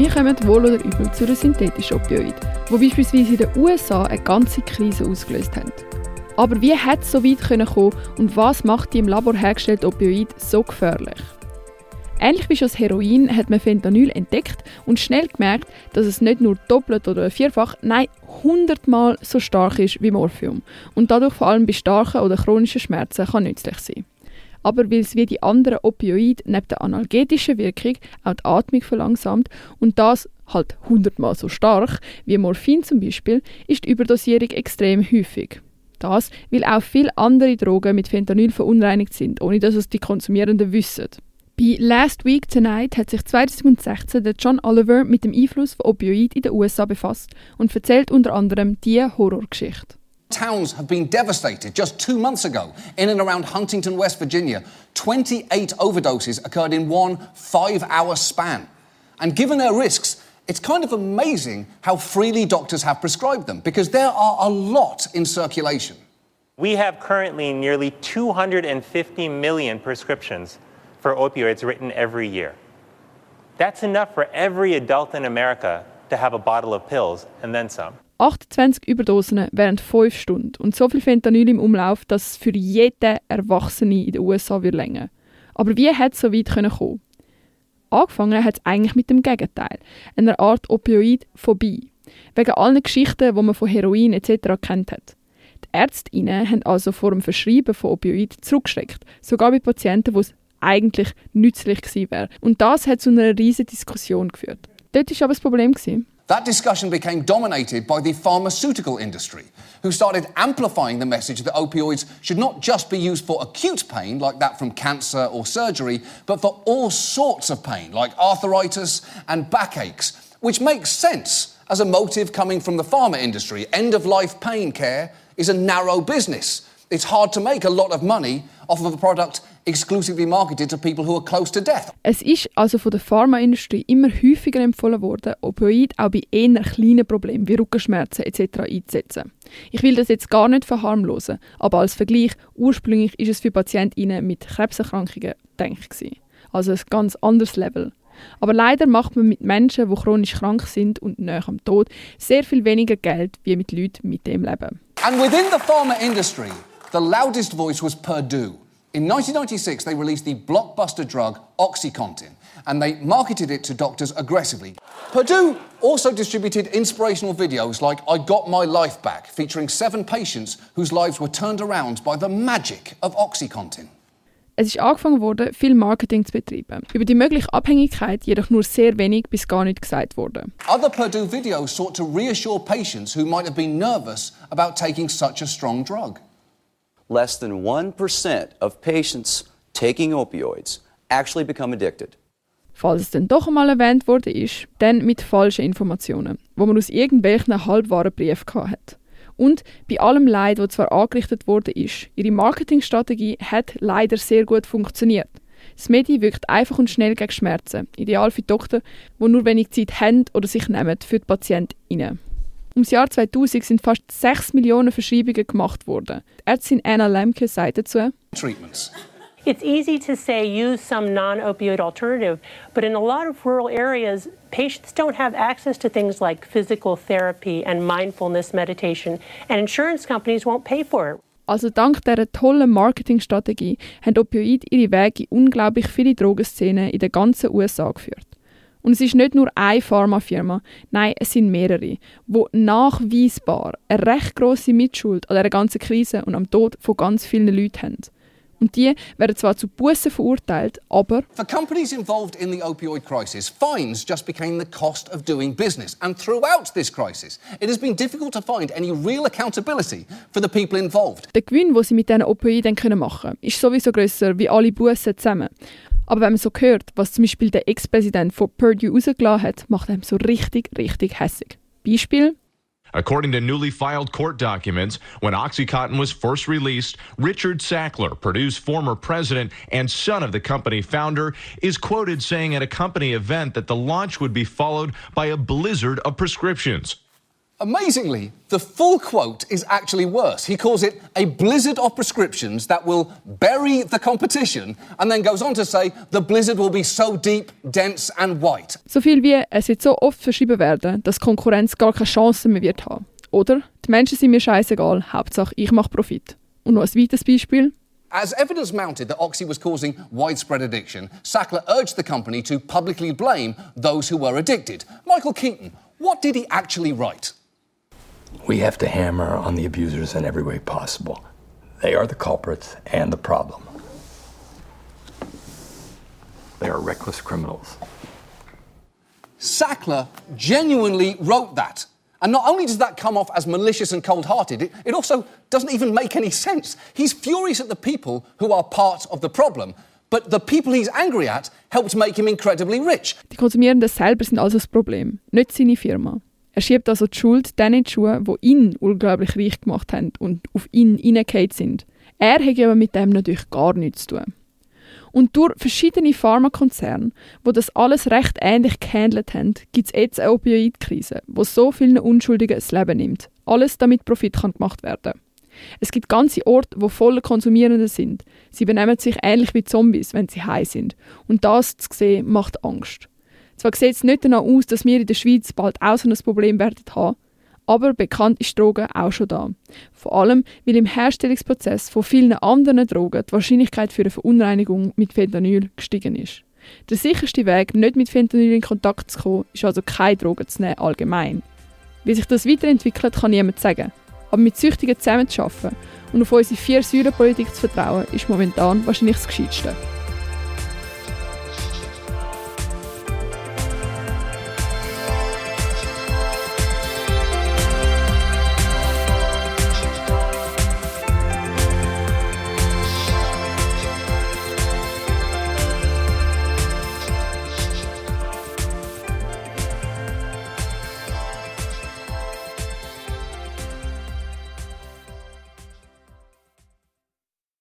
wie kommen wohl oder übel zu einem synthetischen Opioid, wo beispielsweise in den USA eine ganze Krise ausgelöst haben. Aber wie hat es so weit kommen und was macht die im Labor hergestellte Opioid so gefährlich? Ähnlich wie schon das Heroin hat man Fentanyl entdeckt und schnell gemerkt, dass es nicht nur doppelt oder vierfach, nein, hundertmal so stark ist wie Morphium und dadurch vor allem bei starken oder chronischen Schmerzen kann nützlich sein. Aber weil es wie die anderen Opioide neben der analgetischen Wirkung auch die Atmung verlangsamt und das halt hundertmal so stark wie Morphin zum Beispiel, ist die Überdosierung extrem häufig. Das, weil auch viele andere Drogen mit Fentanyl verunreinigt sind, ohne dass es die Konsumierenden wissen. Bei Last Week Tonight hat sich 2016 der John Oliver mit dem Einfluss von Opioid in den USA befasst und erzählt unter anderem diese Horrorgeschichte. Towns have been devastated. Just two months ago, in and around Huntington, West Virginia, 28 overdoses occurred in one five hour span. And given their risks, it's kind of amazing how freely doctors have prescribed them because there are a lot in circulation. We have currently nearly 250 million prescriptions for opioids written every year. That's enough for every adult in America to have a bottle of pills and then some. 28 Überdosen während 5 Stunden und so viel Fentanyl im Umlauf, dass es für jeden Erwachsenen in den USA wird länger. Aber wie hat es so weit kommen Angefangen hat es eigentlich mit dem Gegenteil, einer Art Opioid-Phobie. Wegen allen Geschichten, die man von Heroin etc. kennt hat. Die Ärztinnen haben also vor dem Verschreiben von Opioid zurückgeschreckt, sogar bei Patienten, wo es eigentlich nützlich gewesen wäre. Und das hat zu einer riesigen Diskussion geführt. Dort war aber das Problem. That discussion became dominated by the pharmaceutical industry, who started amplifying the message that opioids should not just be used for acute pain, like that from cancer or surgery, but for all sorts of pain, like arthritis and backaches, which makes sense as a motive coming from the pharma industry. End of life pain care is a narrow business. It's hard to make a lot of money off of a product exclusively marketed to people who are close to death. Es ist also von der Pharmaindustrie immer häufiger empfohlen worden, Opioid auch bei eher kleinen Problemen wie Rückenschmerzen etc. einzusetzen. Ich will das jetzt gar nicht verharmlosen, aber als Vergleich, ursprünglich ist es für Patientinnen mit Krebserkrankungen gedacht. Also ein ganz anderes Level. Aber leider macht man mit Menschen, die chronisch krank sind und näher am Tod, sehr viel weniger Geld wie mit Leuten mit dem Leben. And within the pharma industry, the loudest voice was Purdue. In 1996, they released the blockbuster drug Oxycontin, and they marketed it to doctors aggressively. Purdue also distributed inspirational videos like I Got My Life Back, featuring seven patients whose lives were turned around by the magic of Oxycontin. Es ist angefangen worden, viel Marketing zu betreiben. Über die mögliche Abhängigkeit jedoch nur sehr wenig bis gar nicht gesagt wurde. Other Purdue videos sought to reassure patients who might have been nervous about taking such a strong drug. Less than 1% of patients taking opioids actually become addicted. Falls es dann doch einmal erwähnt wurde, ist, dann mit falschen Informationen, wo man aus irgendwelchen halbwahren Briefen hat. Und bei allem Leid, das zwar angerichtet wurde, ist, ihre Marketingstrategie hat leider sehr gut funktioniert. Das Medi wirkt einfach und schnell gegen Schmerzen, ideal für Doktor, die nur wenig Zeit haben oder sich nehmen für die PatientInnen. Ums Jahr 2000 sind fast 6 Millionen Verschreibungen gemacht worden. Die Ärztin Anna Lemke sagt dazu, Treatments. It's easy to say use some non opioid alternative, but in a lot of rural areas, patients don't have access to things like physical therapy and mindfulness meditation, and insurance companies won't pay for it. Also dank dieser tollen Marketingstrategie haben Opioide ihre Wege in unglaublich viele Drogenszenen in der ganzen USA geführt. Und es ist nicht nur eine Pharmafirma, nein, es sind mehrere, die nachweisbar eine recht grosse Mitschuld an dieser ganzen Krise und am Tod von ganz vielen Leuten haben. Und die werden zwar zu Bussen verurteilt, aber For companies involved in the opioid crisis, fines just became the cost of doing business. And throughout this crisis, it has been difficult to find any real accountability for the people involved. der Gewinn, den sie mit diesen Opioiden machen können, ist sowieso grösser wie alle Bussen zusammen. Aber wenn man so hört, was zum Beispiel der Ex-Präsident von Purdue rausgelassen hat, macht einem so richtig, richtig hässig. Beispiel, According to newly filed court documents, when Oxycontin was first released, Richard Sackler, Purdue's former president and son of the company founder, is quoted saying at a company event that the launch would be followed by a blizzard of prescriptions. Amazingly, the full quote is actually worse. He calls it a blizzard of prescriptions that will bury the competition and then goes on to say the blizzard will be so deep, dense and white. So viel wie es wird so oft verschrieben werden, dass Konkurrenz gar keine Chance mehr wird haben. Oder die Menschen sind mir scheißegal, Hauptsache ich mache Profit. Und noch ein weiteres Beispiel. As evidence mounted that Oxy was causing widespread addiction, Sackler urged the company to publicly blame those who were addicted. Michael Keaton, what did he actually write? We have to hammer on the abusers in every way possible. They are the culprits and the problem. They are reckless criminals. Sackler genuinely wrote that. And not only does that come off as malicious and cold hearted, it, it, also doesn't even make any sense. He's furious at the people who are part of the problem. But the people he's angry at helped make him incredibly rich. Die Konsumierenden selber sind also das Problem, nicht seine Firma. Er schiebt also die Schuld denen die Schuhe, die ihn unglaublich reich gemacht haben und auf ihn hineingefallen sind. Er hat aber mit dem natürlich gar nichts zu tun. Und durch verschiedene Pharmakonzerne, wo das alles recht ähnlich gehandelt haben, gibt es jetzt eine Opioidkrise, wo so vielen Unschuldigen das Leben nimmt. Alles damit Profit kann gemacht werden. Es gibt ganze Orte, wo voller Konsumierende sind. Sie benehmen sich ähnlich wie Zombies, wenn sie high sind. Und das zu sehen, macht Angst. Zwar sieht es nicht danach aus, dass wir in der Schweiz bald auch so ein Problem werden haben, aber bekannt ist Drogen auch schon da. Vor allem, weil im Herstellungsprozess von vielen anderen Drogen die Wahrscheinlichkeit für eine Verunreinigung mit Fentanyl gestiegen ist. Der sicherste Weg, nicht mit Fentanyl in Kontakt zu kommen, ist also keine Drogen zu nehmen, allgemein. Wie sich das weiterentwickelt, kann niemand sagen. Aber mit Süchtigen zusammenzuarbeiten und auf unsere vier Säulenpolitik zu vertrauen, ist momentan wahrscheinlich das Gescheiteste.